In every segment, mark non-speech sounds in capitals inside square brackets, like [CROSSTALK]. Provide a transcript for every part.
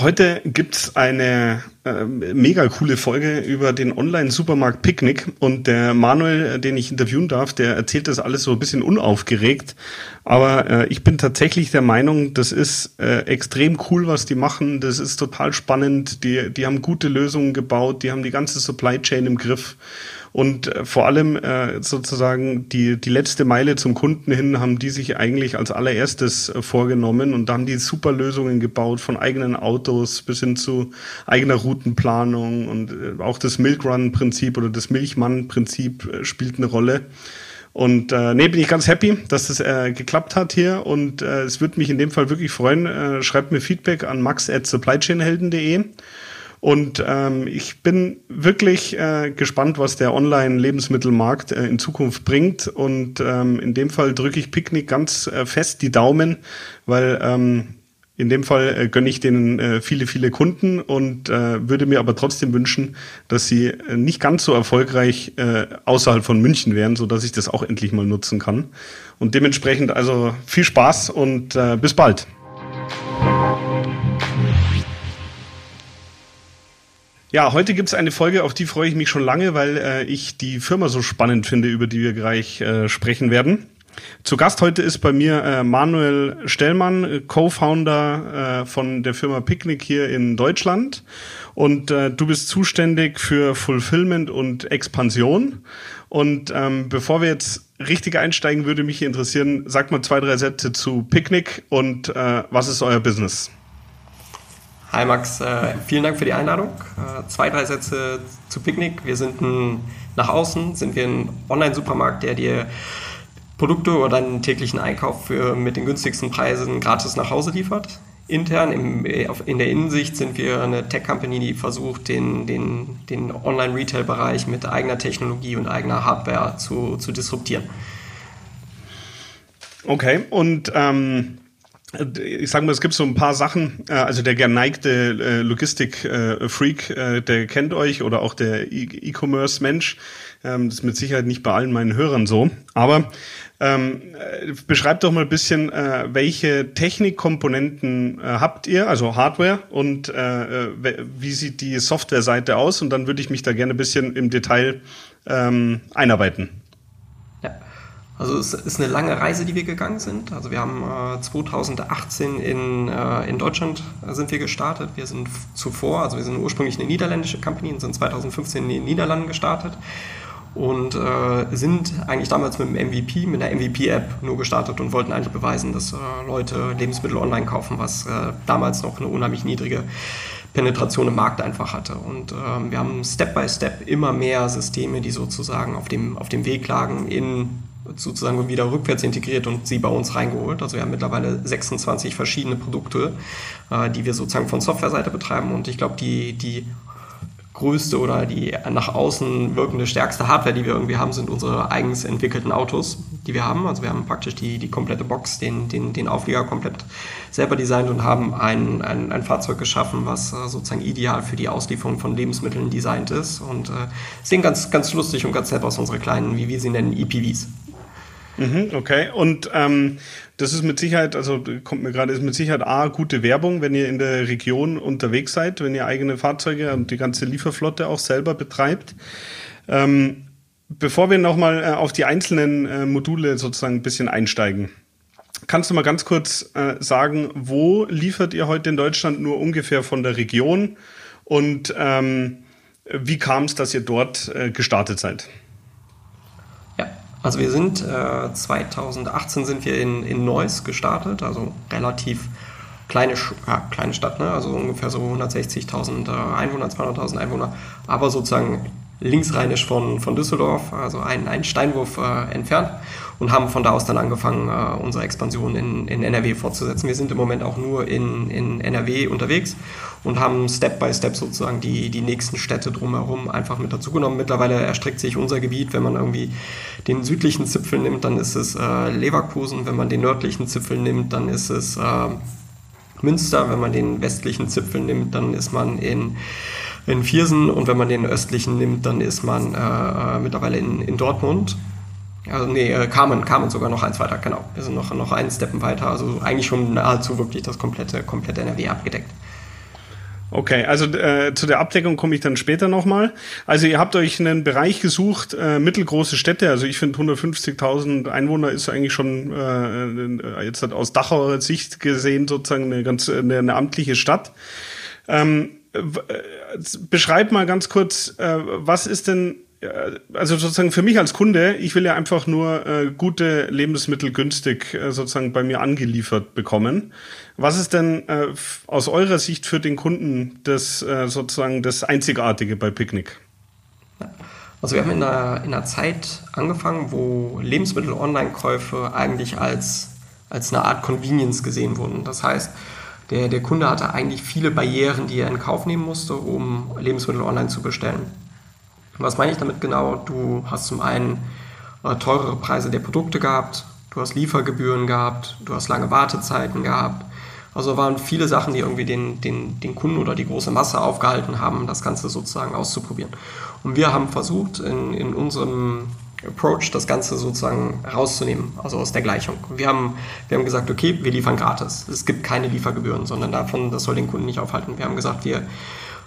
Heute gibt's eine äh, mega coole Folge über den Online-Supermarkt Picknick und der Manuel, den ich interviewen darf, der erzählt das alles so ein bisschen unaufgeregt. Aber äh, ich bin tatsächlich der Meinung, das ist äh, extrem cool, was die machen. Das ist total spannend. Die, die haben gute Lösungen gebaut, die haben die ganze Supply Chain im Griff. Und äh, vor allem äh, sozusagen die, die letzte Meile zum Kunden hin haben die sich eigentlich als allererstes äh, vorgenommen und da haben die super Lösungen gebaut, von eigenen Autos bis hin zu eigener Routenplanung und äh, auch das Milk Run Prinzip oder das Milchmann Prinzip äh, spielt eine Rolle. Und äh, nee, bin ich ganz happy, dass das äh, geklappt hat hier. Und äh, es würde mich in dem Fall wirklich freuen. Äh, schreibt mir Feedback an max at supplychainhelden.de. Und ähm, ich bin wirklich äh, gespannt, was der Online-Lebensmittelmarkt äh, in Zukunft bringt. Und ähm, in dem Fall drücke ich Picknick ganz äh, fest die Daumen, weil ähm, in dem Fall äh, gönne ich denen äh, viele, viele Kunden und äh, würde mir aber trotzdem wünschen, dass sie äh, nicht ganz so erfolgreich äh, außerhalb von München wären, so dass ich das auch endlich mal nutzen kann. Und dementsprechend also viel Spaß und äh, bis bald. Ja, heute gibt's eine Folge, auf die freue ich mich schon lange, weil äh, ich die Firma so spannend finde, über die wir gleich äh, sprechen werden. Zu Gast heute ist bei mir äh, Manuel Stellmann, Co-Founder äh, von der Firma Picnic hier in Deutschland. Und äh, du bist zuständig für Fulfillment und Expansion. Und ähm, bevor wir jetzt richtig einsteigen, würde mich interessieren, sag mal zwei, drei Sätze zu Picnic und äh, was ist euer Business? Hi Max, äh, vielen Dank für die Einladung. Äh, zwei, drei Sätze zu Picknick. Wir sind ein, nach außen, sind wir ein Online-Supermarkt, der dir Produkte oder deinen täglichen Einkauf für, mit den günstigsten Preisen gratis nach Hause liefert. Intern im, in der Innensicht sind wir eine Tech-Company, die versucht, den, den, den Online-Retail-Bereich mit eigener Technologie und eigener Hardware zu, zu disruptieren. Okay, und ähm ich sage mal, es gibt so ein paar Sachen, äh, also der geneigte äh, Logistik-Freak, äh, der kennt euch oder auch der e- E-Commerce-Mensch. Ähm, das ist mit Sicherheit nicht bei allen meinen Hörern so. Aber ähm, beschreibt doch mal ein bisschen, äh, welche Technikkomponenten äh, habt ihr, also Hardware, und äh, wie sieht die Software-Seite aus? Und dann würde ich mich da gerne ein bisschen im Detail ähm, einarbeiten. Also es ist eine lange Reise, die wir gegangen sind. Also wir haben äh, 2018 in, äh, in Deutschland sind wir gestartet. Wir sind zuvor, also wir sind ursprünglich eine niederländische Company und sind 2015 in den Niederlanden gestartet und äh, sind eigentlich damals mit dem MVP, mit einer MVP-App nur gestartet und wollten eigentlich beweisen, dass äh, Leute Lebensmittel online kaufen, was äh, damals noch eine unheimlich niedrige Penetration im Markt einfach hatte. Und ähm, wir haben Step by Step immer mehr Systeme, die sozusagen auf dem, auf dem Weg lagen in sozusagen wieder rückwärts integriert und sie bei uns reingeholt. Also wir haben mittlerweile 26 verschiedene Produkte, äh, die wir sozusagen von Softwareseite betreiben. Und ich glaube, die, die größte oder die nach außen wirkende stärkste Hardware, die wir irgendwie haben, sind unsere eigens entwickelten Autos, die wir haben. Also wir haben praktisch die, die komplette Box, den, den, den Auflieger komplett selber designt und haben ein, ein, ein Fahrzeug geschaffen, was äh, sozusagen ideal für die Auslieferung von Lebensmitteln designt ist. Und äh, sehen ganz, ganz lustig und ganz nett aus, unsere kleinen, wie wir sie nennen, EPVs. Mhm, okay, und ähm, das ist mit Sicherheit, also kommt mir gerade, ist mit Sicherheit A, gute Werbung, wenn ihr in der Region unterwegs seid, wenn ihr eigene Fahrzeuge und die ganze Lieferflotte auch selber betreibt. Ähm, bevor wir nochmal äh, auf die einzelnen äh, Module sozusagen ein bisschen einsteigen, kannst du mal ganz kurz äh, sagen, wo liefert ihr heute in Deutschland nur ungefähr von der Region und ähm, wie kam es, dass ihr dort äh, gestartet seid? Also wir sind, äh, 2018 sind wir in, in Neuss gestartet, also relativ kleine, ja, kleine Stadt, ne? also ungefähr so 160.000 äh, Einwohner, 200.000 Einwohner, aber sozusagen linksrheinisch von, von Düsseldorf, also ein, ein Steinwurf äh, entfernt und haben von da aus dann angefangen, äh, unsere Expansion in, in NRW fortzusetzen. Wir sind im Moment auch nur in, in NRW unterwegs und haben Step by Step sozusagen die, die nächsten Städte drumherum einfach mit dazugenommen. Mittlerweile erstreckt sich unser Gebiet, wenn man irgendwie den südlichen Zipfel nimmt, dann ist es äh, Leverkusen, wenn man den nördlichen Zipfel nimmt, dann ist es äh, Münster, wenn man den westlichen Zipfel nimmt, dann ist man in in Viersen und wenn man den östlichen nimmt, dann ist man äh, äh mittlerweile in, in Dortmund. Also nee, äh, Carmen, Carmen sogar noch eins weiter, genau. Wir sind noch, noch einen Steppen weiter, also eigentlich schon nahezu wirklich das komplette, komplette NRW abgedeckt. Okay, also äh, zu der Abdeckung komme ich dann später nochmal. Also ihr habt euch einen Bereich gesucht, äh, mittelgroße Städte. Also ich finde 150.000 Einwohner ist eigentlich schon äh, jetzt halt aus Dachauer Sicht gesehen sozusagen eine ganz eine, eine amtliche Stadt. Ähm, äh, beschreib mal ganz kurz, äh, was ist denn, äh, also sozusagen für mich als Kunde, ich will ja einfach nur gute Lebensmittel günstig sozusagen bei mir angeliefert bekommen. Was ist denn aus eurer Sicht für den Kunden das sozusagen das Einzigartige bei Picknick? Also wir haben in einer, in einer Zeit angefangen, wo Lebensmittel-Online-Käufe eigentlich als, als eine Art Convenience gesehen wurden. Das heißt, der, der Kunde hatte eigentlich viele Barrieren, die er in Kauf nehmen musste, um Lebensmittel online zu bestellen. Was meine ich damit genau? Du hast zum einen äh, teurere Preise der Produkte gehabt, du hast Liefergebühren gehabt, du hast lange Wartezeiten gehabt. Also waren viele Sachen, die irgendwie den, den, den Kunden oder die große Masse aufgehalten haben, das Ganze sozusagen auszuprobieren. Und wir haben versucht, in, in unserem Approach, das Ganze sozusagen rauszunehmen, also aus der Gleichung. Wir haben, wir haben gesagt, okay, wir liefern gratis. Es gibt keine Liefergebühren, sondern davon, das soll den Kunden nicht aufhalten. Wir haben gesagt, wir,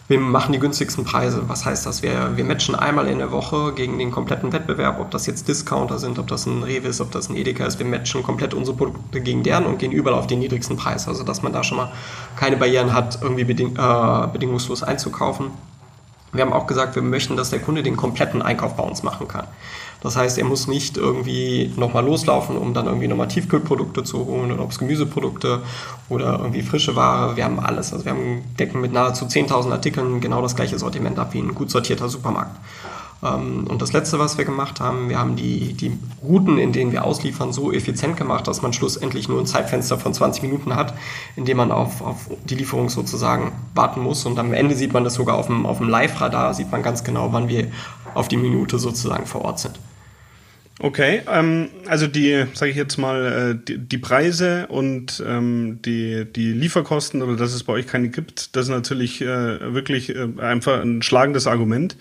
wir machen die günstigsten Preise. Was heißt das? Wir, wir matchen einmal in der Woche gegen den kompletten Wettbewerb, ob das jetzt Discounter sind, ob das ein Rewe ist, ob das ein Edeka ist. Wir matchen komplett unsere Produkte gegen deren und gehen überall auf den niedrigsten Preis. Also, dass man da schon mal keine Barrieren hat, irgendwie beding äh, bedingungslos einzukaufen. Wir haben auch gesagt, wir möchten, dass der Kunde den kompletten Einkauf bei uns machen kann. Das heißt, er muss nicht irgendwie nochmal loslaufen, um dann irgendwie nochmal Tiefkühlprodukte zu holen oder ob es Gemüseprodukte oder irgendwie frische Ware. Wir haben alles. Also wir haben decken mit nahezu 10.000 Artikeln genau das gleiche Sortiment ab wie ein gut sortierter Supermarkt. Ähm, und das Letzte, was wir gemacht haben, wir haben die, die Routen, in denen wir ausliefern, so effizient gemacht, dass man schlussendlich nur ein Zeitfenster von 20 Minuten hat, in dem man auf, auf die Lieferung sozusagen warten muss. Und am Ende sieht man das sogar auf dem, auf dem Live-Radar, sieht man ganz genau, wann wir auf die Minute sozusagen vor Ort sind. Okay, ähm, also die, sage ich jetzt mal, äh, die, die, Preise und ähm, die, die Lieferkosten oder dass es bei euch keine gibt, das ist natürlich äh, wirklich äh, einfach ein schlagendes Argument.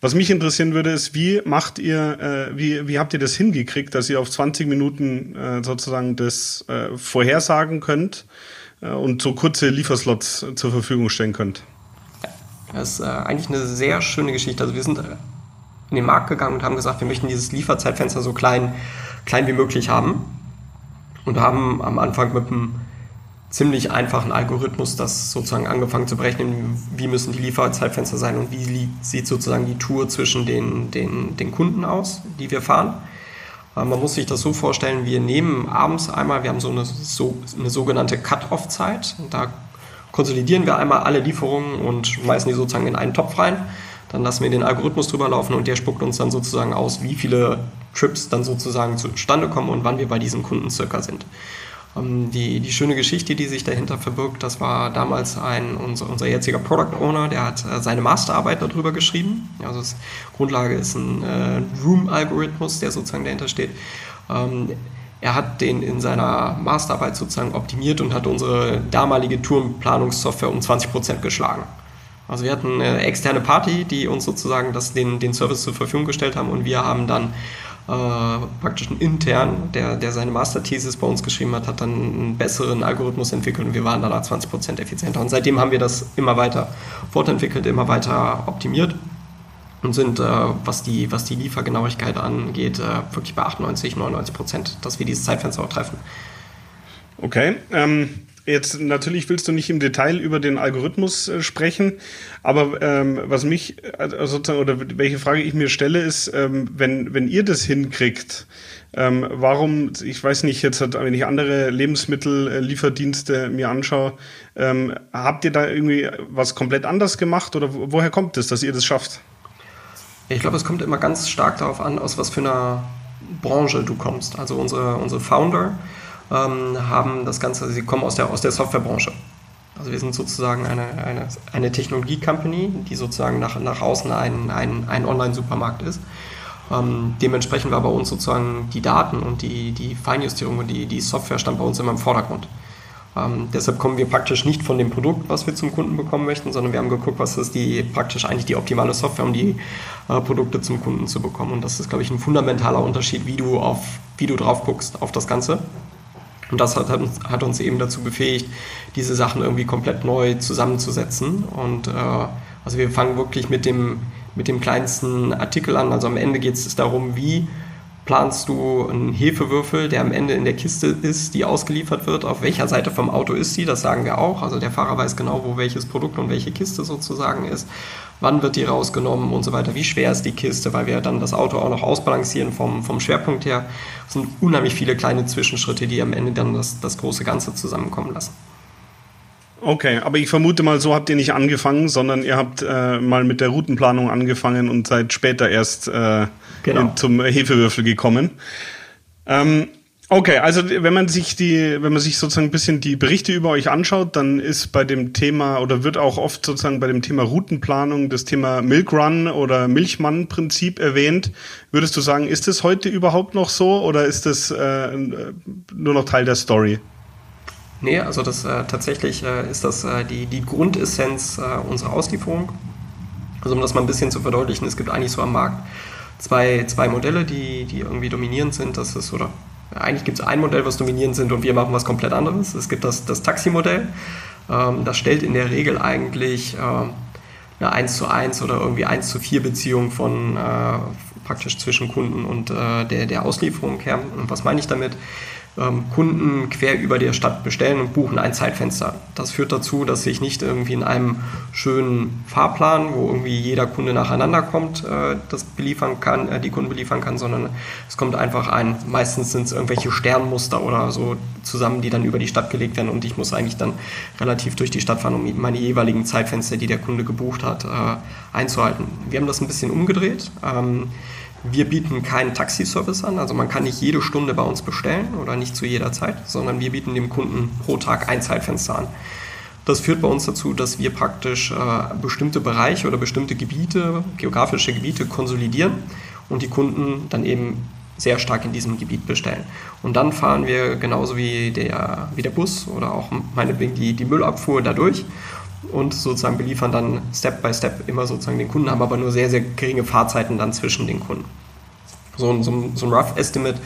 Was mich interessieren würde, ist, wie macht ihr, äh, wie, wie habt ihr das hingekriegt, dass ihr auf 20 Minuten äh, sozusagen das äh, vorhersagen könnt äh, und so kurze Lieferslots zur Verfügung stellen könnt? Das ist äh, eigentlich eine sehr schöne Geschichte. Also wir sind in den Markt gegangen und haben gesagt, wir möchten dieses Lieferzeitfenster so klein, klein wie möglich haben. Und haben am Anfang mit einem ziemlich einfachen Algorithmus das sozusagen angefangen zu berechnen, wie müssen die Lieferzeitfenster sein und wie sieht sozusagen die Tour zwischen den, den, den Kunden aus, die wir fahren. Äh, man muss sich das so vorstellen, wir nehmen abends einmal, wir haben so eine, so, eine sogenannte Cut-Off-Zeit. Da konsolidieren wir einmal alle Lieferungen und schmeißen die sozusagen in einen Topf rein. Dann lassen wir den Algorithmus drüber laufen und der spuckt uns dann sozusagen aus, wie viele Trips dann sozusagen zustande kommen und wann wir bei diesem Kunden circa sind. Ähm, die, die schöne Geschichte, die sich dahinter verbirgt, das war damals ein, unser, unser jetziger Product Owner, der hat äh, seine Masterarbeit darüber geschrieben. Also das Grundlage ist ein äh, Room-Algorithmus, der sozusagen dahinter steht. Ähm, er hat den in seiner Masterarbeit sozusagen optimiert und hat unsere damalige Tourenplanungssoftware um 20% geschlagen. Also wir hatten eine externe Party, die uns sozusagen das, den, den Service zur Verfügung gestellt haben und wir haben dann äh, praktisch einen intern, der, der seine Masterthesis bei uns geschrieben hat, hat dann einen besseren Algorithmus entwickelt und wir waren danach 20% effizienter. Und seitdem haben wir das immer weiter fortentwickelt, immer weiter optimiert und sind, äh, was, die, was die Liefergenauigkeit angeht, äh, wirklich bei 98, 99 Prozent, dass wir dieses Zeitfenster auch treffen. Okay. Ähm, Jetzt natürlich willst du nicht im Detail über den Algorithmus äh, sprechen, aber ähm, was mich äh, sozusagen oder welche Frage ich mir stelle ist, ähm, wenn wenn ihr das hinkriegt, ähm, warum ich weiß nicht jetzt, wenn ich andere Lebensmittellieferdienste mir anschaue, ähm, habt ihr da irgendwie was komplett anders gemacht oder woher kommt es, dass ihr das schafft? Ich glaube, es kommt immer ganz stark darauf an, aus was für einer Branche du kommst. Also unsere, unsere Founder ähm, haben das Ganze, sie kommen aus der, aus der Softwarebranche. Also wir sind sozusagen eine, eine, eine Technologie-Company, die sozusagen nach, nach außen ein, ein, ein Online-Supermarkt ist. Ähm, dementsprechend war bei uns sozusagen die Daten und die, die Feinjustierung und die, die Software stand bei uns immer im Vordergrund. Ähm, deshalb kommen wir praktisch nicht von dem Produkt, was wir zum Kunden bekommen möchten, sondern wir haben geguckt, was ist die praktisch eigentlich die optimale Software, um die äh, Produkte zum Kunden zu bekommen. Und das ist, glaube ich, ein fundamentaler Unterschied, wie du auf, wie du drauf guckst auf das Ganze. Und das hat, hat uns eben dazu befähigt, diese Sachen irgendwie komplett neu zusammenzusetzen. Und äh, also wir fangen wirklich mit dem, mit dem kleinsten Artikel an. Also am Ende geht es darum, wie planst du einen Hefewürfel, der am Ende in der Kiste ist, die ausgeliefert wird. Auf welcher Seite vom Auto ist sie? Das sagen wir auch. Also der Fahrer weiß genau, wo welches Produkt und welche Kiste sozusagen ist. Wann wird die rausgenommen und so weiter? Wie schwer ist die Kiste? Weil wir dann das Auto auch noch ausbalancieren vom, vom Schwerpunkt her. Es sind unheimlich viele kleine Zwischenschritte, die am Ende dann das, das große Ganze zusammenkommen lassen. Okay, aber ich vermute mal, so habt ihr nicht angefangen, sondern ihr habt äh, mal mit der Routenplanung angefangen und seid später erst äh, genau. zum Hefewürfel gekommen. Ähm, okay, also wenn man sich die, wenn man sich sozusagen ein bisschen die Berichte über euch anschaut, dann ist bei dem Thema oder wird auch oft sozusagen bei dem Thema Routenplanung das Thema Milk Run oder Milchmann-Prinzip erwähnt. Würdest du sagen, ist das heute überhaupt noch so oder ist das äh, nur noch Teil der Story? Nee, also das äh, tatsächlich äh, ist das äh, die, die Grundessenz äh, unserer Auslieferung. Also um das mal ein bisschen zu verdeutlichen, es gibt eigentlich so am Markt zwei, zwei Modelle, die, die irgendwie dominierend sind. Das ist, oder eigentlich gibt es ein Modell, was dominierend sind und wir machen was komplett anderes. Es gibt das, das Taxi-Modell. Ähm, das stellt in der Regel eigentlich ähm, eine 1 zu 1 oder irgendwie 1 zu 4 Beziehung von äh, praktisch zwischen Kunden und äh, der, der Auslieferung her. Und was meine ich damit? Ähm, Kunden quer über der Stadt bestellen und buchen ein Zeitfenster. Das führt dazu, dass sich nicht irgendwie in einem schönen Fahrplan, wo irgendwie jeder Kunde nacheinander kommt, äh, das beliefern kann, äh, die Kunden beliefern kann, sondern es kommt einfach ein, meistens sind es irgendwelche Sternmuster oder so zusammen, die dann über die Stadt gelegt werden und ich muss eigentlich dann relativ durch die Stadt fahren, um meine jeweiligen Zeitfenster, die der Kunde gebucht hat, äh, einzuhalten. Wir haben das ein bisschen umgedreht. Wir bieten keinen Taxiservice an, also man kann nicht jede Stunde bei uns bestellen oder nicht zu jeder Zeit, sondern wir bieten dem Kunden pro Tag ein Zeitfenster an. Das führt bei uns dazu, dass wir praktisch äh, bestimmte Bereiche oder bestimmte Gebiete, geografische Gebiete konsolidieren und die Kunden dann eben sehr stark in diesem Gebiet bestellen. Und dann fahren wir genauso wie der, wie der Bus oder auch meinetwegen die, die Müllabfuhr dadurch und sozusagen beliefern dann Step by Step immer sozusagen den Kunden, haben aber nur sehr, sehr geringe Fahrzeiten dann zwischen den Kunden. So ein, so ein, so ein Rough Estimate,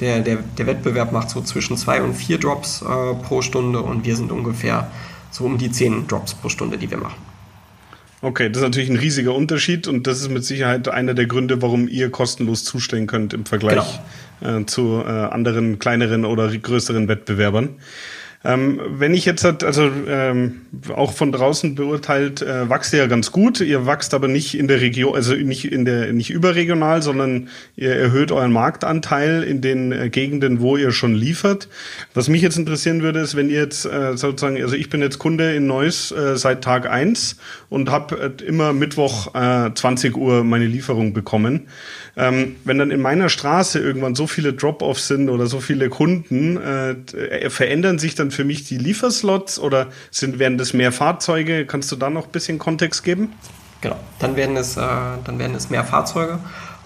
der, der, der Wettbewerb macht so zwischen zwei und vier Drops äh, pro Stunde und wir sind ungefähr so um die zehn Drops pro Stunde, die wir machen. Okay, das ist natürlich ein riesiger Unterschied und das ist mit Sicherheit einer der Gründe, warum ihr kostenlos zustellen könnt im Vergleich genau. äh, zu äh, anderen kleineren oder größeren Wettbewerbern. Ähm, wenn ich jetzt also ähm, auch von draußen beurteilt, äh, wächst ihr ja ganz gut. Ihr wächst aber nicht in der Region, also nicht in der, nicht überregional, sondern ihr erhöht euren Marktanteil in den äh, Gegenden, wo ihr schon liefert. Was mich jetzt interessieren würde, ist, wenn ihr jetzt äh, sozusagen, also ich bin jetzt Kunde in Neuss äh, seit Tag eins und habe äh, immer Mittwoch äh, 20 Uhr meine Lieferung bekommen. Ähm, wenn dann in meiner Straße irgendwann so viele Drop-offs sind oder so viele Kunden, äh, äh, verändern sich dann für mich die Lieferslots oder sind, werden das mehr Fahrzeuge? Kannst du da noch ein bisschen Kontext geben? Genau, dann werden es, äh, dann werden es mehr Fahrzeuge.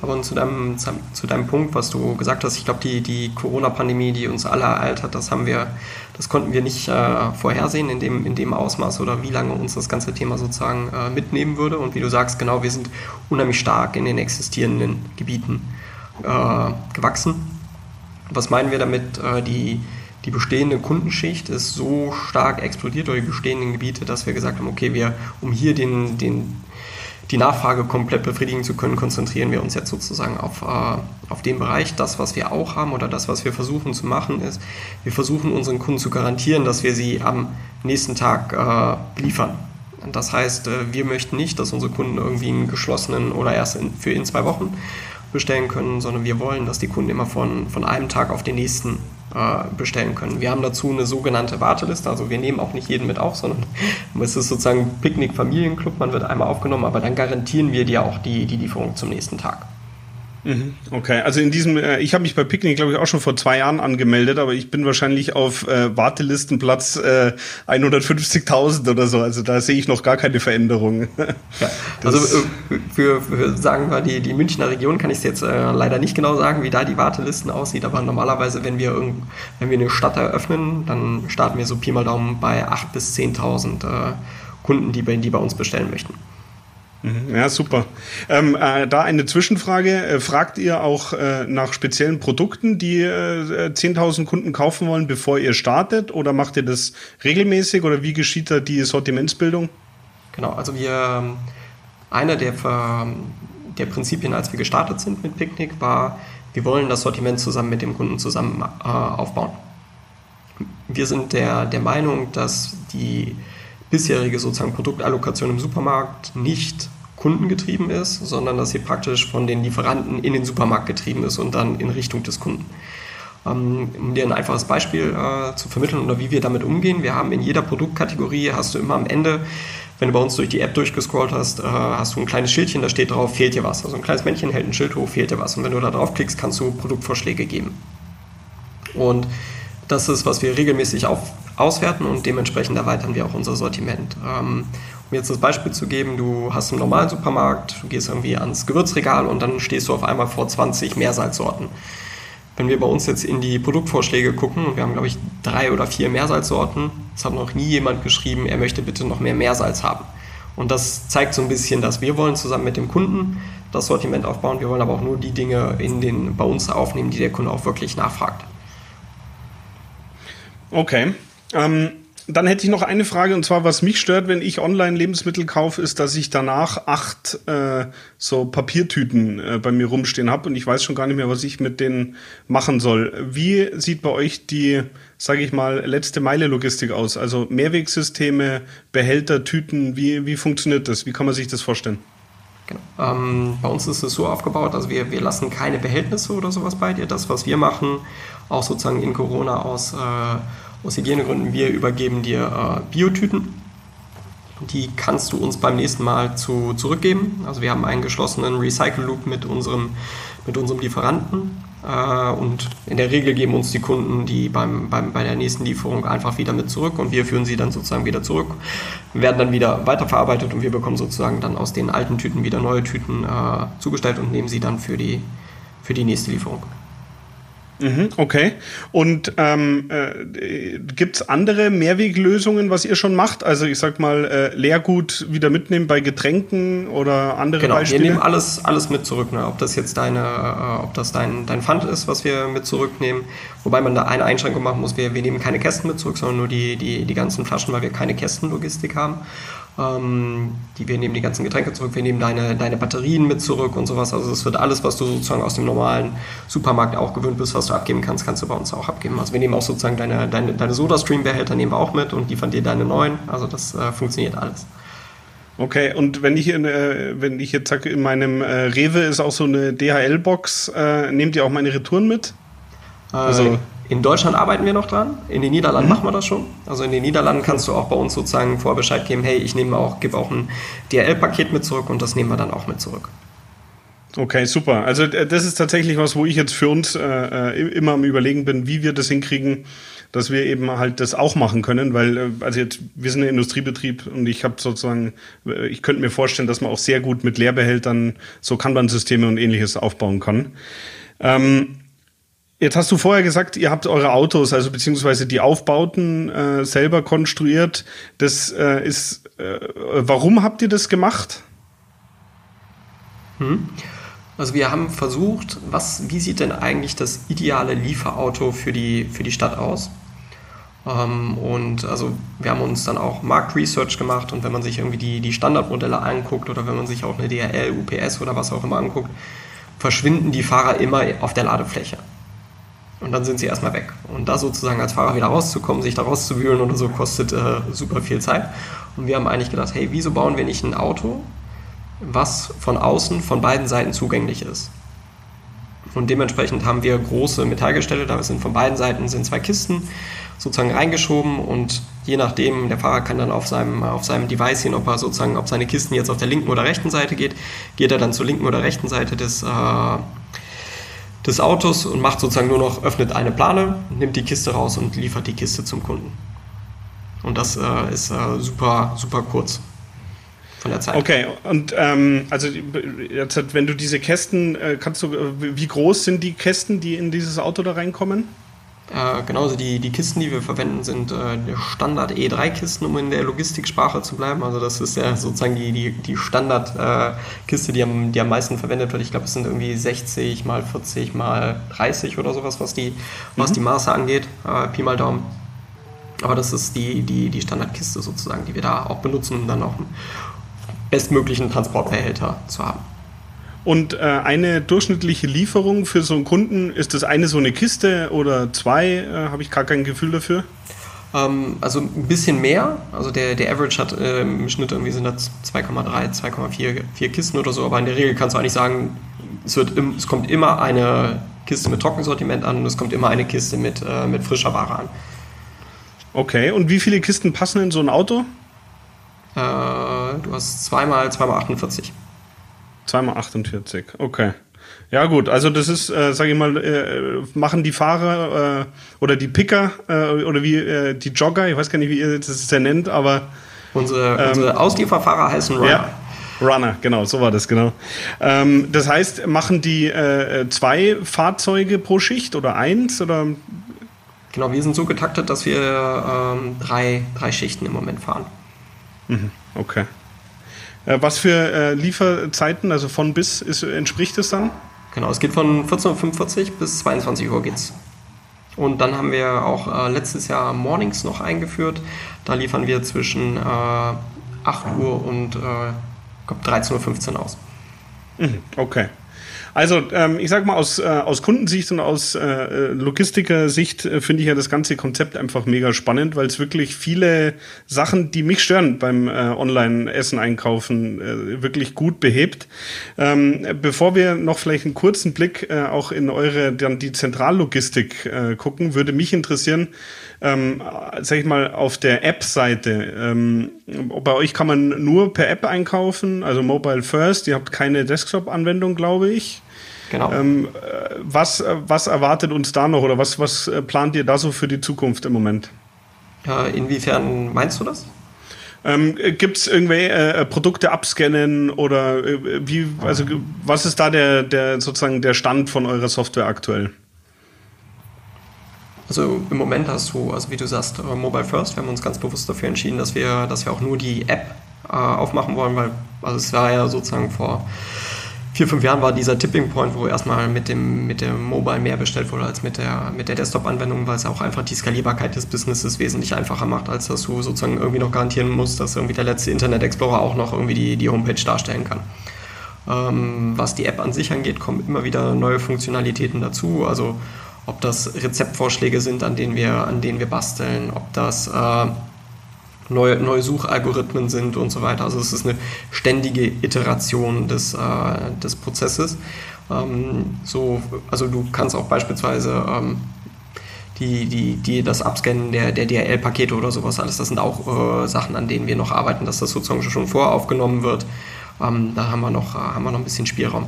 Aber zu deinem, zu deinem Punkt, was du gesagt hast, ich glaube, die, die Corona-Pandemie, die uns alle ereilt hat, das haben wir, das konnten wir nicht äh, vorhersehen in dem, in dem Ausmaß oder wie lange uns das ganze Thema sozusagen äh, mitnehmen würde. Und wie du sagst, genau, wir sind unheimlich stark in den existierenden Gebieten äh, gewachsen. Was meinen wir damit? Äh, die, die bestehende Kundenschicht ist so stark explodiert oder die bestehenden Gebiete, dass wir gesagt haben, okay, wir, um hier den, den die Nachfrage komplett befriedigen zu können, konzentrieren wir uns jetzt sozusagen auf, äh, auf den Bereich. Das, was wir auch haben oder das, was wir versuchen zu machen, ist, wir versuchen unseren Kunden zu garantieren, dass wir sie am nächsten Tag äh, liefern. Das heißt, äh, wir möchten nicht, dass unsere Kunden irgendwie einen geschlossenen oder erst in, für in zwei Wochen bestellen können, sondern wir wollen, dass die Kunden immer von, von einem Tag auf den nächsten bestellen können. Wir haben dazu eine sogenannte Warteliste, also wir nehmen auch nicht jeden mit auf, sondern [LAUGHS] es ist sozusagen Picknick-Familienclub, man wird einmal aufgenommen, aber dann garantieren wir dir auch die, die Lieferung zum nächsten Tag. Mhm. Okay, also in diesem, äh, ich habe mich bei Picknick, glaube ich, auch schon vor zwei Jahren angemeldet, aber ich bin wahrscheinlich auf äh, Wartelistenplatz äh, 150.000 oder so. Also da sehe ich noch gar keine Veränderung. [LAUGHS] Ja, also äh, für, für, sagen wir, die, die Münchner Region kann ich es jetzt äh, leider nicht genau sagen, wie da die Wartelisten aussieht, aber normalerweise, wenn wir, irgend, wenn wir eine Stadt eröffnen, dann starten wir so Pi mal Daumen bei 8.000 bis 10.000 äh, Kunden, die, die bei uns bestellen möchten. Mhm. Ja, super. Ähm, äh, da eine Zwischenfrage. Äh, fragt ihr auch äh, nach speziellen Produkten, die äh, 10.000 Kunden kaufen wollen, bevor ihr startet? Oder macht ihr das regelmäßig? Oder wie geschieht da die Sortimentsbildung? Genau, also wir, ähm, einer der, der Prinzipien, als wir gestartet sind mit Picknick, war, wir wollen das Sortiment zusammen mit dem Kunden zusammen äh, aufbauen. Wir sind der, der Meinung, dass die bisherige sozusagen Produktallokation im Supermarkt nicht kundengetrieben ist, sondern dass sie praktisch von den Lieferanten in den Supermarkt getrieben ist und dann in Richtung des Kunden. Ähm, um dir ein einfaches Beispiel äh, zu vermitteln oder wie wir damit umgehen, wir haben in jeder Produktkategorie, hast du immer am Ende, wenn du bei uns durch die App durchgescrollt hast, äh, hast du ein kleines Schildchen, da steht drauf, fehlt dir was. Also ein kleines Männchen hält ein Schild hoch, fehlt dir was. Und wenn du da drauf klickst, kannst du Produktvorschläge geben. Und das ist, was wir regelmäßig auf, auswerten und dementsprechend erweitern wir auch unser Sortiment. Ähm, um jetzt das Beispiel zu geben, du hast einen normalen Supermarkt, du gehst irgendwie ans Gewürzregal und dann stehst du auf einmal vor 20 Meersalzsorten. Wenn wir bei uns jetzt in die Produktvorschläge gucken, und wir haben, glaube ich, drei oder vier Meersalzsorten, es hat noch nie jemand geschrieben, er möchte bitte noch mehr Meersalz haben. Und das zeigt so ein bisschen, dass wir wollen zusammen mit dem Kunden das Sortiment aufbauen. Wir wollen aber auch nur die Dinge in den, bei uns aufnehmen, die der Kunde auch wirklich nachfragt. Okay. Ähm, dann hätte ich noch eine Frage und zwar, was mich stört, wenn ich online Lebensmittel kaufe, ist, dass ich danach acht äh, so Papiertüten äh, bei mir rumstehen habe und ich weiß schon gar nicht mehr, was ich mit denen machen soll. Wie sieht bei euch die, sage ich mal, letzte Meile Logistik aus? Also Mehrwegsysteme, Behälter, Tüten, wie, wie funktioniert das? Wie kann man sich das vorstellen? Genau. Ähm, bei uns ist es so aufgebaut, also wir, wir lassen keine Behältnisse oder sowas bei dir. Das, was wir machen, auch sozusagen in Corona aus äh, aus Hygienegründen, wir übergeben dir äh, Biotüten. Die kannst du uns beim nächsten Mal zu, zurückgeben. Also wir haben einen geschlossenen Recycle-Loop mit unserem, mit unserem Lieferanten. Äh, und in der Regel geben uns die Kunden die beim, beim, bei der nächsten Lieferung einfach wieder mit zurück und wir führen sie dann sozusagen wieder zurück, werden dann wieder weiterverarbeitet und wir bekommen sozusagen dann aus den alten Tüten wieder neue Tüten äh, zugestellt und nehmen sie dann für die, für die nächste Lieferung. Mhm, okay. Und ähm, äh, gibt es andere Mehrweglösungen, was ihr schon macht? Also ich sag mal, äh, Leergut wieder mitnehmen bei Getränken oder andere genau, Beispiele? Wir nehmen alles, alles mit zurück, ne? ob das jetzt deine, äh, ob das dein, dein Pfand ist, was wir mit zurücknehmen. Wobei man da eine Einschränkung machen muss, wir, wir nehmen keine Kästen mit zurück, sondern nur die, die, die ganzen Flaschen, weil wir keine Kästenlogistik haben. Ähm, die, wir nehmen die ganzen Getränke zurück, wir nehmen deine, deine Batterien mit zurück und sowas. Also es wird alles, was du sozusagen aus dem normalen Supermarkt auch gewöhnt bist, was du abgeben kannst, kannst du bei uns auch abgeben. Also wir nehmen auch sozusagen deine, deine, deine Soda-Stream-Behälter nehmen wir auch mit und liefern dir deine neuen. Also das äh, funktioniert alles. Okay, und wenn ich, in, äh, wenn ich jetzt sage, in meinem äh, Rewe ist auch so eine DHL-Box, äh, nehmt ihr auch meine Retouren mit? Äh, also in Deutschland arbeiten wir noch dran, in den Niederlanden mhm. machen wir das schon. Also in den Niederlanden kannst du auch bei uns sozusagen vorher Bescheid geben, hey, ich nehme auch, gebe auch ein DRL-Paket mit zurück und das nehmen wir dann auch mit zurück. Okay, super. Also das ist tatsächlich was, wo ich jetzt für uns äh, äh, immer am überlegen bin, wie wir das hinkriegen, dass wir eben halt das auch machen können, weil äh, also jetzt wir sind ein Industriebetrieb und ich habe sozusagen, äh, ich könnte mir vorstellen, dass man auch sehr gut mit Leerbehältern so Kanban-Systeme und ähnliches aufbauen kann. Ähm, Jetzt hast du vorher gesagt, ihr habt eure Autos, also beziehungsweise die Aufbauten äh, selber konstruiert. Das äh, ist, äh, warum habt ihr das gemacht? Hm. Also wir haben versucht, was, wie sieht denn eigentlich das ideale Lieferauto für die, für die Stadt aus? Ähm, und also wir haben uns dann auch Marktresearch gemacht und wenn man sich irgendwie die, die Standardmodelle anguckt oder wenn man sich auch eine DHL, UPS oder was auch immer anguckt, verschwinden die Fahrer immer auf der Ladefläche und dann sind sie erstmal weg. Und da sozusagen als Fahrer wieder rauszukommen, sich da rauszuwühlen oder so, kostet äh, super viel Zeit. Und wir haben eigentlich gedacht, hey, wieso bauen wir nicht ein Auto, was von außen von beiden Seiten zugänglich ist? Und dementsprechend haben wir große Metallgestelle, da sind von beiden Seiten sind zwei Kisten sozusagen reingeschoben und je nachdem, der Fahrer kann dann auf seinem, auf seinem Device sehen, ob er sozusagen, ob seine Kisten jetzt auf der linken oder rechten Seite geht, geht er dann zur linken oder rechten Seite des, äh, des Autos und macht sozusagen nur noch, öffnet eine Plane, nimmt die Kiste raus und liefert die Kiste zum Kunden. Und das äh, ist äh, super, super kurz von der Zeit. Okay, und ähm, also jetzt, wenn du diese Kästen, äh, kannst du, wie groß sind die Kästen, die in dieses Auto da reinkommen? Äh, genauso die, die Kisten, die wir verwenden, sind äh, Standard E3-Kisten, um in der Logistiksprache zu bleiben. Also das ist ja sozusagen die, die, die Standardkiste, äh, die, am, die am meisten verwendet wird. Ich glaube, es sind irgendwie 60 mal 40 mal 30 oder sowas, was die, mhm. was die Maße angeht. Äh, Pi mal Daumen. Aber das ist die, die, die Standardkiste sozusagen, die wir da auch benutzen, um dann auch einen bestmöglichen Transportbehälter zu haben. Und äh, eine durchschnittliche Lieferung für so einen Kunden, ist das eine so eine Kiste oder zwei? Äh, Habe ich gar kein Gefühl dafür. Ähm, also ein bisschen mehr. Also der, der Average hat äh, im Schnitt irgendwie sind das 2,3, 2,4 Kisten oder so. Aber in der Regel kannst du eigentlich sagen, es, wird im, es kommt immer eine Kiste mit Trockensortiment an und es kommt immer eine Kiste mit, äh, mit frischer Ware an. Okay, und wie viele Kisten passen in so ein Auto? Äh, du hast zweimal, zweimal 48. Zweimal 48, okay. Ja gut, also das ist, äh, sage ich mal, äh, machen die Fahrer äh, oder die Picker äh, oder wie äh, die Jogger, ich weiß gar nicht, wie ihr das ja nennt, aber unsere, ähm, unsere Auslieferfahrer heißen Runner. Ja, Runner, genau, so war das genau. Ähm, das heißt, machen die äh, zwei Fahrzeuge pro Schicht oder eins oder? Genau, wir sind so getaktet, dass wir ähm, drei, drei Schichten im Moment fahren. Mhm, okay. Äh, was für äh, Lieferzeiten, also von bis, ist, entspricht es dann? Genau, es geht von 14.45 Uhr bis 22 Uhr geht's. Und dann haben wir auch äh, letztes Jahr Mornings noch eingeführt. Da liefern wir zwischen äh, 8 Uhr und äh, 13.15 Uhr aus. Mhm, okay. Also ähm, ich sag mal, aus, äh, aus Kundensicht und aus äh, Logistiker-Sicht äh, finde ich ja das ganze Konzept einfach mega spannend, weil es wirklich viele Sachen, die mich stören beim äh, Online-Essen-Einkaufen, äh, wirklich gut behebt. Ähm, bevor wir noch vielleicht einen kurzen Blick äh, auch in eure, dann die Zentrallogistik äh, gucken, würde mich interessieren, ähm, sag ich mal, auf der App-Seite. Ähm, bei euch kann man nur per App einkaufen, also Mobile First. Ihr habt keine Desktop-Anwendung, glaube ich. Genau. Ähm, äh, was, äh, was erwartet uns da noch oder was, was äh, plant ihr da so für die Zukunft im Moment? Ja, inwiefern meinst du das? Ähm, Gibt es irgendwelche äh, Produkte abscannen oder äh, wie, also was ist da der, der sozusagen der Stand von eurer Software aktuell? Also im Moment hast du, also wie du sagst, Mobile First. Wir haben uns ganz bewusst dafür entschieden, dass wir, dass wir auch nur die App äh, aufmachen wollen, weil also es war ja sozusagen vor vier, fünf Jahren war dieser Tipping Point, wo erstmal mit dem, mit dem Mobile mehr bestellt wurde als mit der, mit der Desktop-Anwendung, weil es auch einfach die Skalierbarkeit des Businesses wesentlich einfacher macht, als dass du sozusagen irgendwie noch garantieren musst, dass irgendwie der letzte Internet Explorer auch noch irgendwie die, die Homepage darstellen kann. Ähm, was die App an sich angeht, kommen immer wieder neue Funktionalitäten dazu. Also ob das Rezeptvorschläge sind, an denen wir, an denen wir basteln, ob das äh, neue, neue Suchalgorithmen sind und so weiter. Also es ist eine ständige Iteration des, äh, des Prozesses. Ähm, so, also du kannst auch beispielsweise ähm, die, die, die, das Abscannen der, der DRL-Pakete oder sowas alles, das sind auch äh, Sachen, an denen wir noch arbeiten, dass das sozusagen schon voraufgenommen wird. Ähm, da haben wir, noch, äh, haben wir noch ein bisschen Spielraum.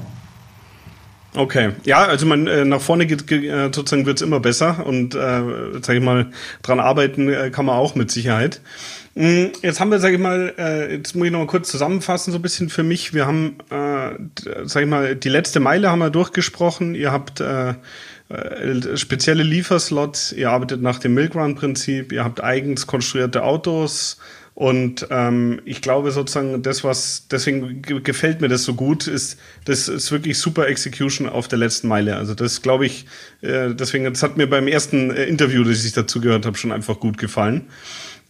Okay, ja, also man äh, nach vorne geht äh, sozusagen wird's immer besser und äh, sage ich mal dran arbeiten äh, kann man auch mit Sicherheit. Mm, jetzt haben wir, sage ich mal, äh, jetzt muss ich noch mal kurz zusammenfassen, so ein bisschen für mich. Wir haben, äh, sage ich mal, die letzte Meile haben wir durchgesprochen. Ihr habt äh, äh, spezielle Lieferslots, ihr arbeitet nach dem Milkrun-Prinzip, ihr habt eigens konstruierte Autos und ähm, ich glaube sozusagen, das, was, deswegen gefällt mir das so gut, ist, das ist wirklich super Execution auf der letzten Meile. Also das glaube ich, äh, deswegen, das hat mir beim ersten äh, Interview, das ich dazu gehört habe, schon einfach gut gefallen.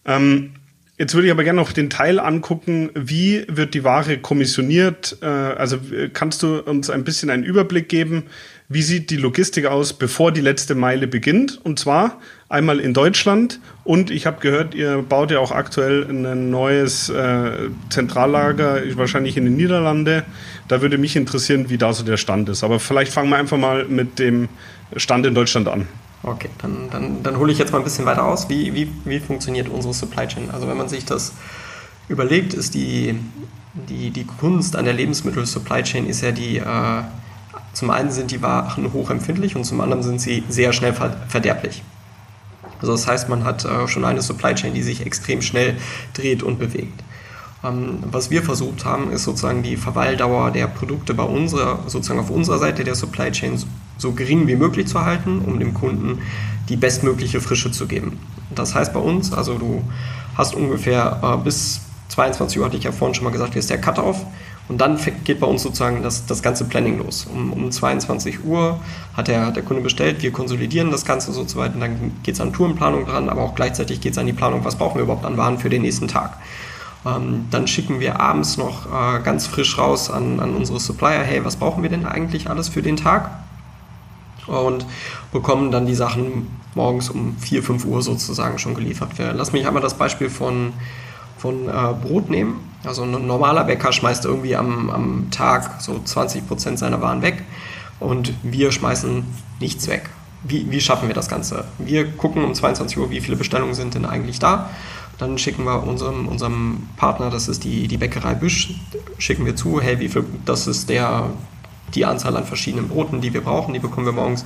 Ähm, Jetzt würde ich aber gerne noch den Teil angucken, wie wird die Ware kommissioniert? Äh, also kannst du uns ein bisschen einen Überblick geben, wie sieht die Logistik aus, bevor die letzte Meile beginnt. Und zwar einmal in Deutschland und ich habe gehört, ihr baut ja auch aktuell ein neues äh, Zentrallager, wahrscheinlich in den Niederlande. Da würde mich interessieren, wie da so der Stand ist. Aber vielleicht fangen wir einfach mal mit dem Stand in Deutschland an. Okay, dann, dann, dann hole ich jetzt mal ein bisschen weiter aus. Wie, wie, wie funktioniert unsere Supply Chain? Also wenn man sich das überlegt, ist die, die, die Kunst an der Lebensmittel-Supply Chain ist ja die, äh, zum einen sind die Waren hochempfindlich und zum anderen sind sie sehr schnell verderblich. Also das heißt, man hat äh, schon eine Supply Chain, die sich extrem schnell dreht und bewegt. Ähm, was wir versucht haben, ist sozusagen die Verweildauer der Produkte bei unserer, sozusagen auf unserer Seite der Supply Chain so gering wie möglich zu halten, um dem Kunden die bestmögliche Frische zu geben. Das heißt bei uns, also du hast ungefähr äh, bis 22 Uhr, hatte ich ja vorhin schon mal gesagt, hier ist der Cut-Off. Und dann geht bei uns sozusagen das, das ganze Planning los. Um, um 22 Uhr hat der, der Kunde bestellt, wir konsolidieren das Ganze so weit und dann geht es an Tourenplanung dran, aber auch gleichzeitig geht es an die Planung, was brauchen wir überhaupt an Waren für den nächsten Tag. Ähm, dann schicken wir abends noch äh, ganz frisch raus an, an unsere Supplier, hey, was brauchen wir denn eigentlich alles für den Tag? Und bekommen dann die Sachen morgens um 4, 5 Uhr sozusagen schon geliefert. Lass mich einmal das Beispiel von von äh, Brot nehmen. Also ein normaler Bäcker schmeißt irgendwie am, am Tag so 20 Prozent seiner Waren weg und wir schmeißen nichts weg. Wie, wie schaffen wir das Ganze? Wir gucken um 22 Uhr, wie viele Bestellungen sind denn eigentlich da. Dann schicken wir unserem, unserem Partner, das ist die, die Bäckerei Büsch, schicken wir zu, hey, wie viel, das ist der die Anzahl an verschiedenen Broten, die wir brauchen, die bekommen wir morgens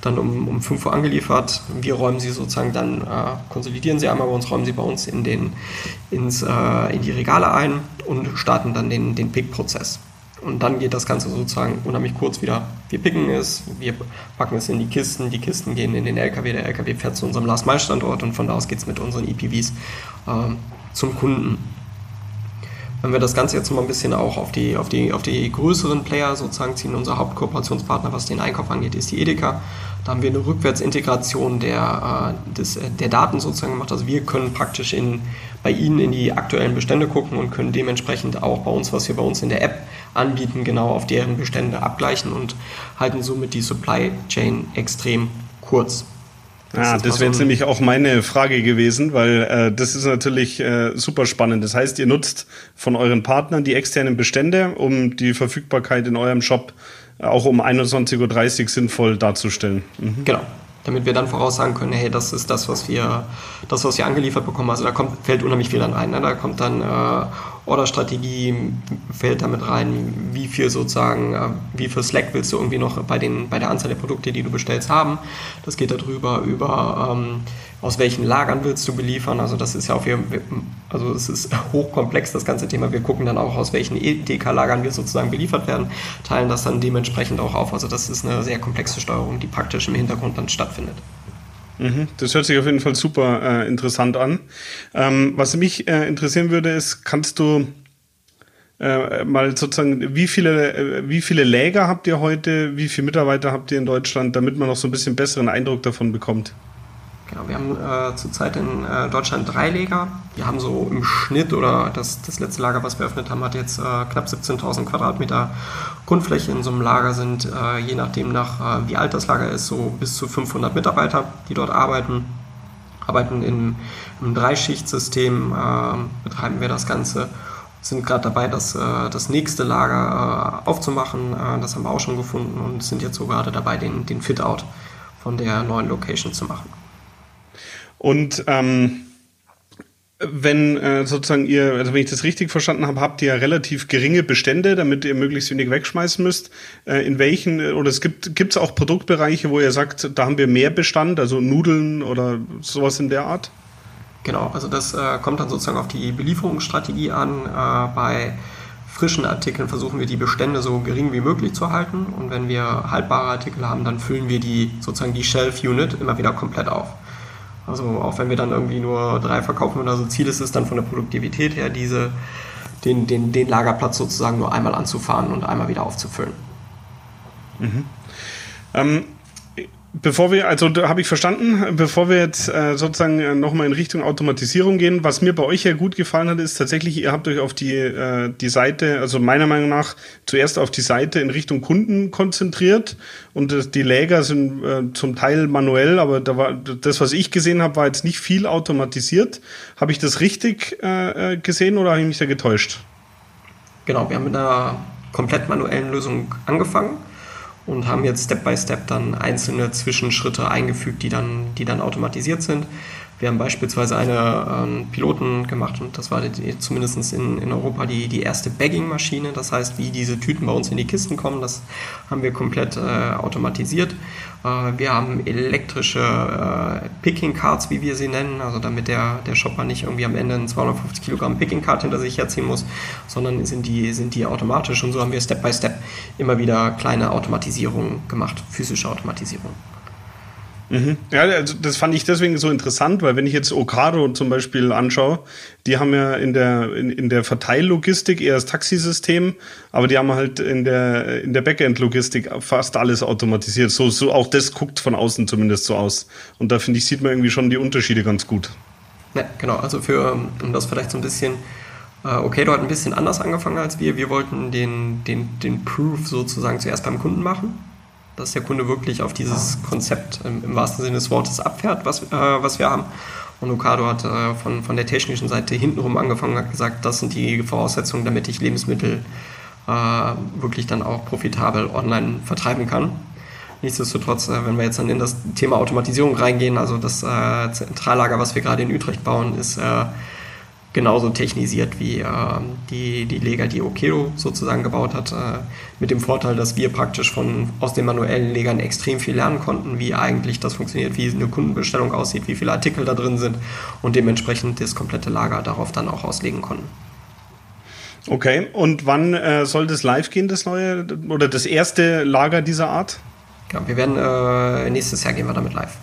dann um, um 5 Uhr angeliefert. Wir räumen sie sozusagen dann, äh, konsolidieren sie einmal bei uns, räumen sie bei uns in, den, ins, äh, in die Regale ein und starten dann den, den Pick-Prozess. Und dann geht das Ganze sozusagen unheimlich kurz wieder. Wir picken es, wir packen es in die Kisten, die Kisten gehen in den LKW, der LKW fährt zu unserem Last-Mile-Standort und von da aus geht es mit unseren EPVs äh, zum Kunden. Wenn wir das Ganze jetzt mal ein bisschen auch auf die, auf die, auf die größeren Player sozusagen ziehen, unser Hauptkooperationspartner, was den Einkauf angeht, ist die Edeka. Da haben wir eine Rückwärtsintegration der, äh, des, äh, der Daten sozusagen gemacht. Also wir können praktisch in, bei Ihnen in die aktuellen Bestände gucken und können dementsprechend auch bei uns, was wir bei uns in der App anbieten, genau auf deren Bestände abgleichen und halten somit die Supply Chain extrem kurz. Das ja, das wäre jetzt nämlich auch meine Frage gewesen, weil äh, das ist natürlich äh, super spannend. Das heißt, ihr nutzt von euren Partnern die externen Bestände, um die Verfügbarkeit in eurem Shop auch um 21.30 Uhr sinnvoll darzustellen. Mhm. Genau damit wir dann voraussagen können, hey, das ist das, was wir, das, was wir angeliefert bekommen. Also da kommt, fällt unheimlich viel dann rein. Ne? Da kommt dann äh, Orderstrategie, fällt damit rein, wie viel sozusagen, äh, wie viel Slack willst du irgendwie noch bei, den, bei der Anzahl der Produkte, die du bestellst, haben. Das geht darüber, über ähm, aus welchen Lagern willst du beliefern. Also das ist ja auf jeden also es ist [LAUGHS] hochkomplex, das ganze Thema. Wir gucken dann auch, aus welchen EDK-Lagern wir sozusagen beliefert werden, teilen das dann dementsprechend auch auf. Also das ist eine sehr komplexe Steuerung, die praktisch im Hintergrund dann stattfindet. Mhm, das hört sich auf jeden Fall super äh, interessant an. Ähm, was mich äh, interessieren würde, ist, kannst du äh, mal sozusagen, wie viele, äh, wie viele Läger habt ihr heute, wie viele Mitarbeiter habt ihr in Deutschland, damit man noch so ein bisschen besseren Eindruck davon bekommt? Genau, wir haben äh, zurzeit in äh, Deutschland drei Lager. Wir haben so im Schnitt, oder das, das letzte Lager, was wir eröffnet haben, hat jetzt äh, knapp 17.000 Quadratmeter Grundfläche. In so einem Lager sind, äh, je nachdem nach äh, wie alt das Lager ist, so bis zu 500 Mitarbeiter, die dort arbeiten. Arbeiten in, im Dreischichtsystem, äh, betreiben wir das Ganze. Sind gerade dabei, das, das nächste Lager aufzumachen. das haben wir auch schon gefunden und sind jetzt so gerade dabei, den, den Fit-Out von der neuen Location zu machen. Und ähm, wenn äh, sozusagen ihr, also wenn ich das richtig verstanden habe, habt ihr relativ geringe Bestände, damit ihr möglichst wenig wegschmeißen müsst. Äh, in welchen, oder es gibt gibt's auch Produktbereiche, wo ihr sagt, da haben wir mehr Bestand, also Nudeln oder sowas in der Art? Genau, also das äh, kommt dann sozusagen auf die Belieferungsstrategie an. Äh, bei frischen Artikeln versuchen wir die Bestände so gering wie möglich zu halten und wenn wir haltbare Artikel haben, dann füllen wir die sozusagen die Shelf Unit immer wieder komplett auf. Also auch wenn wir dann irgendwie nur drei verkaufen oder so, Ziel ist es dann von der Produktivität her, diese, den, den, den Lagerplatz sozusagen nur einmal anzufahren und einmal wieder aufzufüllen. Mhm. Ähm, Bevor wir, also habe ich verstanden, bevor wir jetzt äh, sozusagen äh, nochmal in Richtung Automatisierung gehen, was mir bei euch ja gut gefallen hat, ist tatsächlich, ihr habt euch auf die, äh, die Seite, also meiner Meinung nach zuerst auf die Seite in Richtung Kunden konzentriert und äh, die Läger sind äh, zum Teil manuell, aber da war das, was ich gesehen habe, war jetzt nicht viel automatisiert. Habe ich das richtig äh, äh gesehen oder habe ich mich da getäuscht? Genau, wir haben mit einer komplett manuellen Lösung angefangen und haben jetzt Step by Step dann einzelne Zwischenschritte eingefügt, die dann, die dann automatisiert sind. Wir haben beispielsweise eine ähm, Piloten gemacht und das war die, zumindest in, in Europa die, die erste Bagging-Maschine. Das heißt, wie diese Tüten bei uns in die Kisten kommen, das haben wir komplett äh, automatisiert. Äh, wir haben elektrische äh, Picking-Cards, wie wir sie nennen, also damit der, der Shopper nicht irgendwie am Ende ein 250 Kilogramm Picking-Card hinter sich herziehen muss, sondern sind die, sind die automatisch und so haben wir Step by Step immer wieder kleine Automatisierungen gemacht, physische Automatisierung. Mhm. Ja, also das fand ich deswegen so interessant, weil wenn ich jetzt Okado zum Beispiel anschaue, die haben ja in der, in, in der Verteillogistik eher das Taxisystem, aber die haben halt in der, in der Backend-Logistik fast alles automatisiert. So, so auch das guckt von außen zumindest so aus. Und da finde ich, sieht man irgendwie schon die Unterschiede ganz gut. Ja, genau. Also für, um das vielleicht so ein bisschen äh, Okado hat ein bisschen anders angefangen als wir. Wir wollten den, den, den Proof sozusagen zuerst beim Kunden machen dass der Kunde wirklich auf dieses Konzept im, im wahrsten Sinne des Wortes abfährt, was, äh, was wir haben. Und Ocado hat äh, von, von der technischen Seite hintenrum angefangen und hat gesagt, das sind die Voraussetzungen, damit ich Lebensmittel äh, wirklich dann auch profitabel online vertreiben kann. Nichtsdestotrotz, äh, wenn wir jetzt dann in das Thema Automatisierung reingehen, also das äh, Zentrallager, was wir gerade in Utrecht bauen, ist äh, genauso technisiert wie äh, die, die Leger, die Okero sozusagen gebaut hat, äh, mit dem Vorteil, dass wir praktisch von, aus den manuellen Legern extrem viel lernen konnten, wie eigentlich das funktioniert, wie eine Kundenbestellung aussieht, wie viele Artikel da drin sind und dementsprechend das komplette Lager darauf dann auch auslegen konnten. Okay, und wann äh, soll das live gehen, das neue oder das erste Lager dieser Art? Ja, wir werden äh, nächstes Jahr gehen wir damit live.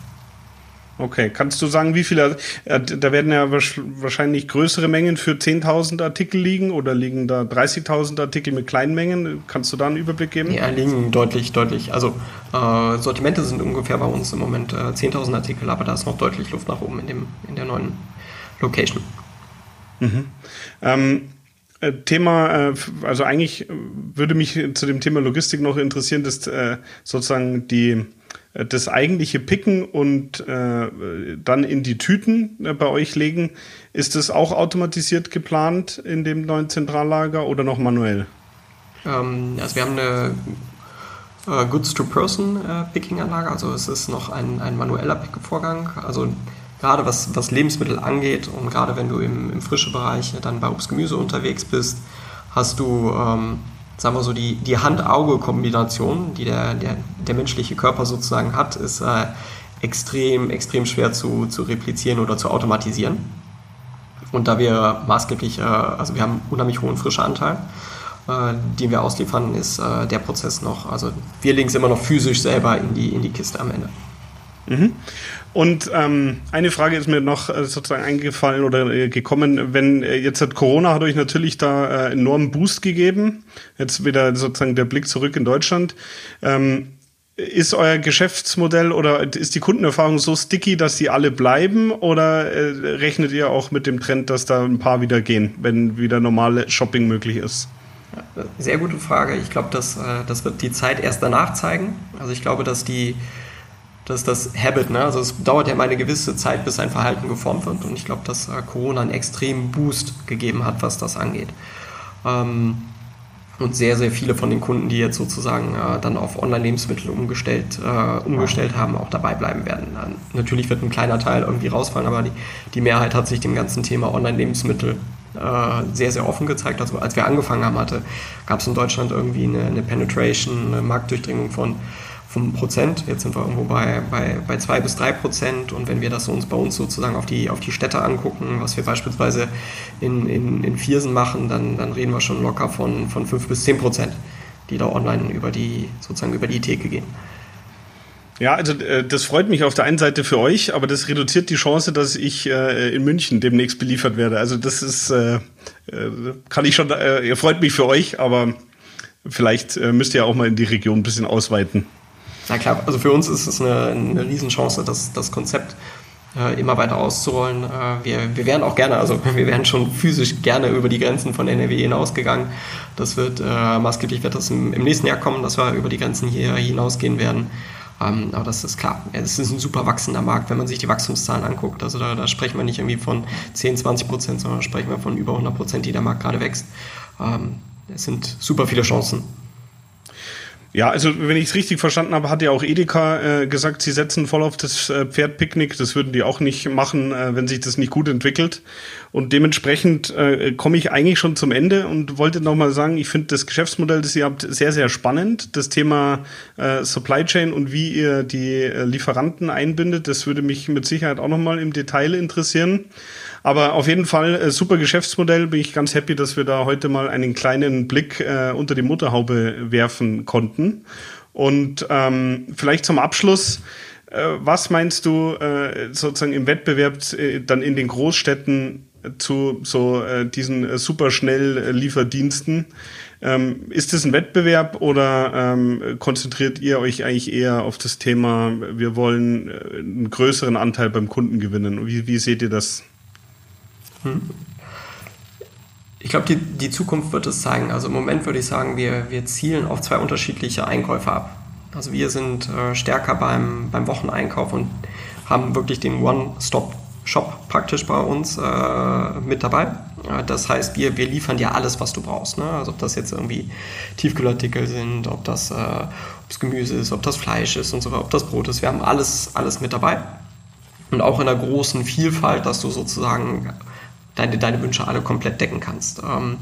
Okay, kannst du sagen, wie viele, äh, da werden ja wahrscheinlich größere Mengen für 10.000 Artikel liegen oder liegen da 30.000 Artikel mit kleinen Mengen? Kannst du da einen Überblick geben? Ja, liegen deutlich, deutlich. Also äh, Sortimente sind ungefähr bei uns im Moment äh, 10.000 Artikel, aber da ist noch deutlich Luft nach oben in, dem, in der neuen Location. Mhm. Ähm, äh, Thema, äh, also eigentlich würde mich zu dem Thema Logistik noch interessieren, dass sozusagen die das eigentliche Picken und äh, dann in die Tüten äh, bei euch legen, ist das auch automatisiert geplant in dem neuen Zentrallager oder noch manuell? Ähm, also wir haben eine äh, Goods-to-Person-Picking-Anlage, also es ist noch ein, ein manueller Pick-Vorgang. Also gerade was, was Lebensmittel angeht und gerade wenn du im, im frischen Bereich dann bei Obst-Gemüse unterwegs bist, hast du ähm, sagen wir so, die, die Hand-Auge-Kombination, die der, der, der menschliche Körper sozusagen hat, ist äh, extrem, extrem schwer zu, zu replizieren oder zu automatisieren. Und da wir maßgeblich, äh, also wir haben unheimlich hohen Frischeanteil, äh, den wir ausliefern, ist äh, der Prozess noch, also wir legen es immer noch physisch selber in die, in die Kiste am Ende. Mhm. Und ähm, eine Frage ist mir noch äh, sozusagen eingefallen oder äh, gekommen, wenn äh, jetzt hat Corona hat euch natürlich da äh, enormen Boost gegeben. Jetzt wieder sozusagen der Blick zurück in Deutschland. Ähm, ist euer Geschäftsmodell oder ist die Kundenerfahrung so sticky, dass die alle bleiben oder äh, rechnet ihr auch mit dem Trend, dass da ein paar wieder gehen, wenn wieder normale Shopping möglich ist? Sehr gute Frage. Ich glaube, das, äh, das wird die Zeit erst danach zeigen. Also ich glaube, dass die das ist das Habit. Ne? Also es dauert ja immer eine gewisse Zeit, bis ein Verhalten geformt wird. Und ich glaube, dass äh, Corona einen extremen Boost gegeben hat, was das angeht. Ähm, und sehr, sehr viele von den Kunden, die jetzt sozusagen äh, dann auf Online-Lebensmittel umgestellt, äh, umgestellt haben, auch dabei bleiben werden. Natürlich wird ein kleiner Teil irgendwie rausfallen, aber die, die Mehrheit hat sich dem ganzen Thema Online-Lebensmittel sehr, sehr offen gezeigt. Also als wir angefangen haben, hatte, gab es in Deutschland irgendwie eine, eine Penetration, eine Marktdurchdringung von 5 Prozent. Jetzt sind wir irgendwo bei, bei, bei 2 bis 3 Prozent. Und wenn wir das uns bei uns sozusagen auf die, auf die Städte angucken, was wir beispielsweise in, in, in Viersen machen, dann, dann reden wir schon locker von, von 5 bis 10 Prozent, die da online über die, sozusagen über die Theke gehen. Ja, also äh, das freut mich auf der einen Seite für euch, aber das reduziert die Chance, dass ich äh, in München demnächst beliefert werde. Also das ist, äh, äh kann ich schon, äh, freut mich für euch, aber vielleicht äh, müsst ihr auch mal in die Region ein bisschen ausweiten. Na klar, also für uns ist es eine, eine Riesenchance, dass das Konzept äh, immer weiter auszurollen. Äh, wir, wir wären auch gerne, also [LAUGHS] wir wären schon physisch gerne über die Grenzen von NRW hinausgegangen. Das wird äh, maßgeblich wird das im, im, nächsten Jahr kommen, dass wir über die Grenzen hier hinausgehen werden. Ähm, aber das ist klar. Es ist ein super wachsender Markt, wenn man sich die Wachstumszahlen anguckt. Also da, da sprechen wir nicht irgendwie von 10, 20 Prozent, sondern sprechen wir von über 100 Prozent, die der Markt gerade wächst. Ähm, es sind super viele Chancen. Ja, also wenn ich es richtig verstanden habe, hat ja auch Edeka äh, gesagt, sie setzen voll auf das äh, Pferdpicknick. Das würden die auch nicht machen, äh, wenn sich das nicht gut entwickelt. Und dementsprechend äh, komme ich eigentlich schon zum Ende und wollte nochmal sagen, ich finde das Geschäftsmodell, das ihr habt, sehr, sehr spannend. Das Thema äh, Supply Chain und wie ihr die äh, Lieferanten einbindet, das würde mich mit Sicherheit auch nochmal im Detail interessieren. Aber auf jeden Fall äh, super Geschäftsmodell. Bin ich ganz happy, dass wir da heute mal einen kleinen Blick äh, unter die Mutterhaube werfen konnten. Und ähm, vielleicht zum Abschluss. Äh, was meinst du äh, sozusagen im Wettbewerb äh, dann in den Großstädten zu so diesen superschnell Lieferdiensten? Ähm, ist es ein Wettbewerb oder ähm, konzentriert ihr euch eigentlich eher auf das Thema, wir wollen einen größeren Anteil beim Kunden gewinnen? Wie, wie seht ihr das? Hm. Ich glaube, die, die Zukunft wird es zeigen. Also im Moment würde ich sagen, wir, wir zielen auf zwei unterschiedliche Einkäufe ab. Also wir sind äh, stärker beim, beim Wocheneinkauf und haben wirklich den One-Stop-Shop praktisch bei uns äh, mit dabei. Äh, das heißt, wir, wir liefern dir alles, was du brauchst. Ne? Also ob das jetzt irgendwie Tiefkühlartikel sind, ob das äh, Gemüse ist, ob das Fleisch ist und so weiter, ob das Brot ist. Wir haben alles, alles mit dabei. Und auch in einer großen Vielfalt, dass du sozusagen deine, deine Wünsche alle komplett decken kannst. Ähm,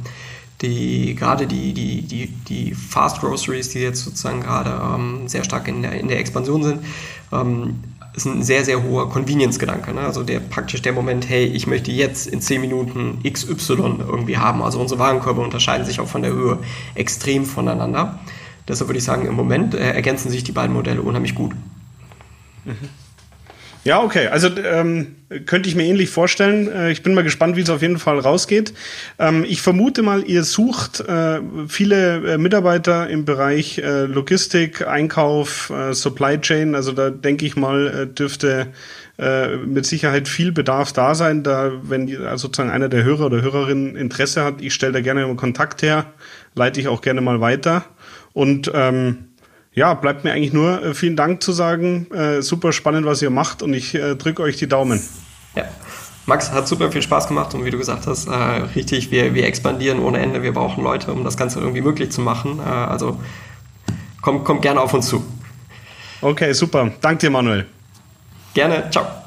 die, gerade die, die, die, die Fast Groceries, die jetzt sozusagen gerade ähm, sehr stark in der, in der Expansion sind, ähm, ist ein sehr, sehr hoher Convenience-Gedanke. Ne? Also der praktisch der Moment, hey, ich möchte jetzt in 10 Minuten XY irgendwie haben. Also unsere Warenkörbe unterscheiden sich auch von der Höhe extrem voneinander. Deshalb würde ich sagen, im Moment äh, ergänzen sich die beiden Modelle unheimlich gut. Mhm. Ja, okay. Also ähm, könnte ich mir ähnlich vorstellen. Äh, ich bin mal gespannt, wie es auf jeden Fall rausgeht. Ähm, ich vermute mal, ihr sucht äh, viele äh, Mitarbeiter im Bereich äh, Logistik, Einkauf, äh, Supply Chain. Also da denke ich mal, äh, dürfte mit Sicherheit viel Bedarf da sein. Da, wenn also sozusagen einer der Hörer oder Hörerinnen Interesse hat, ich stelle da gerne mal Kontakt her, leite ich auch gerne mal weiter. Und ähm, ja, bleibt mir eigentlich nur äh, vielen Dank zu sagen. Äh, super spannend, was ihr macht und ich äh, drücke euch die Daumen. Ja. Max, hat super viel Spaß gemacht und wie du gesagt hast, äh, richtig, wir, wir expandieren ohne Ende. Wir brauchen Leute, um das Ganze irgendwie möglich zu machen. Äh, also kommt komm gerne auf uns zu. Okay, super. Danke dir, Manuel. Gerne. Ciao.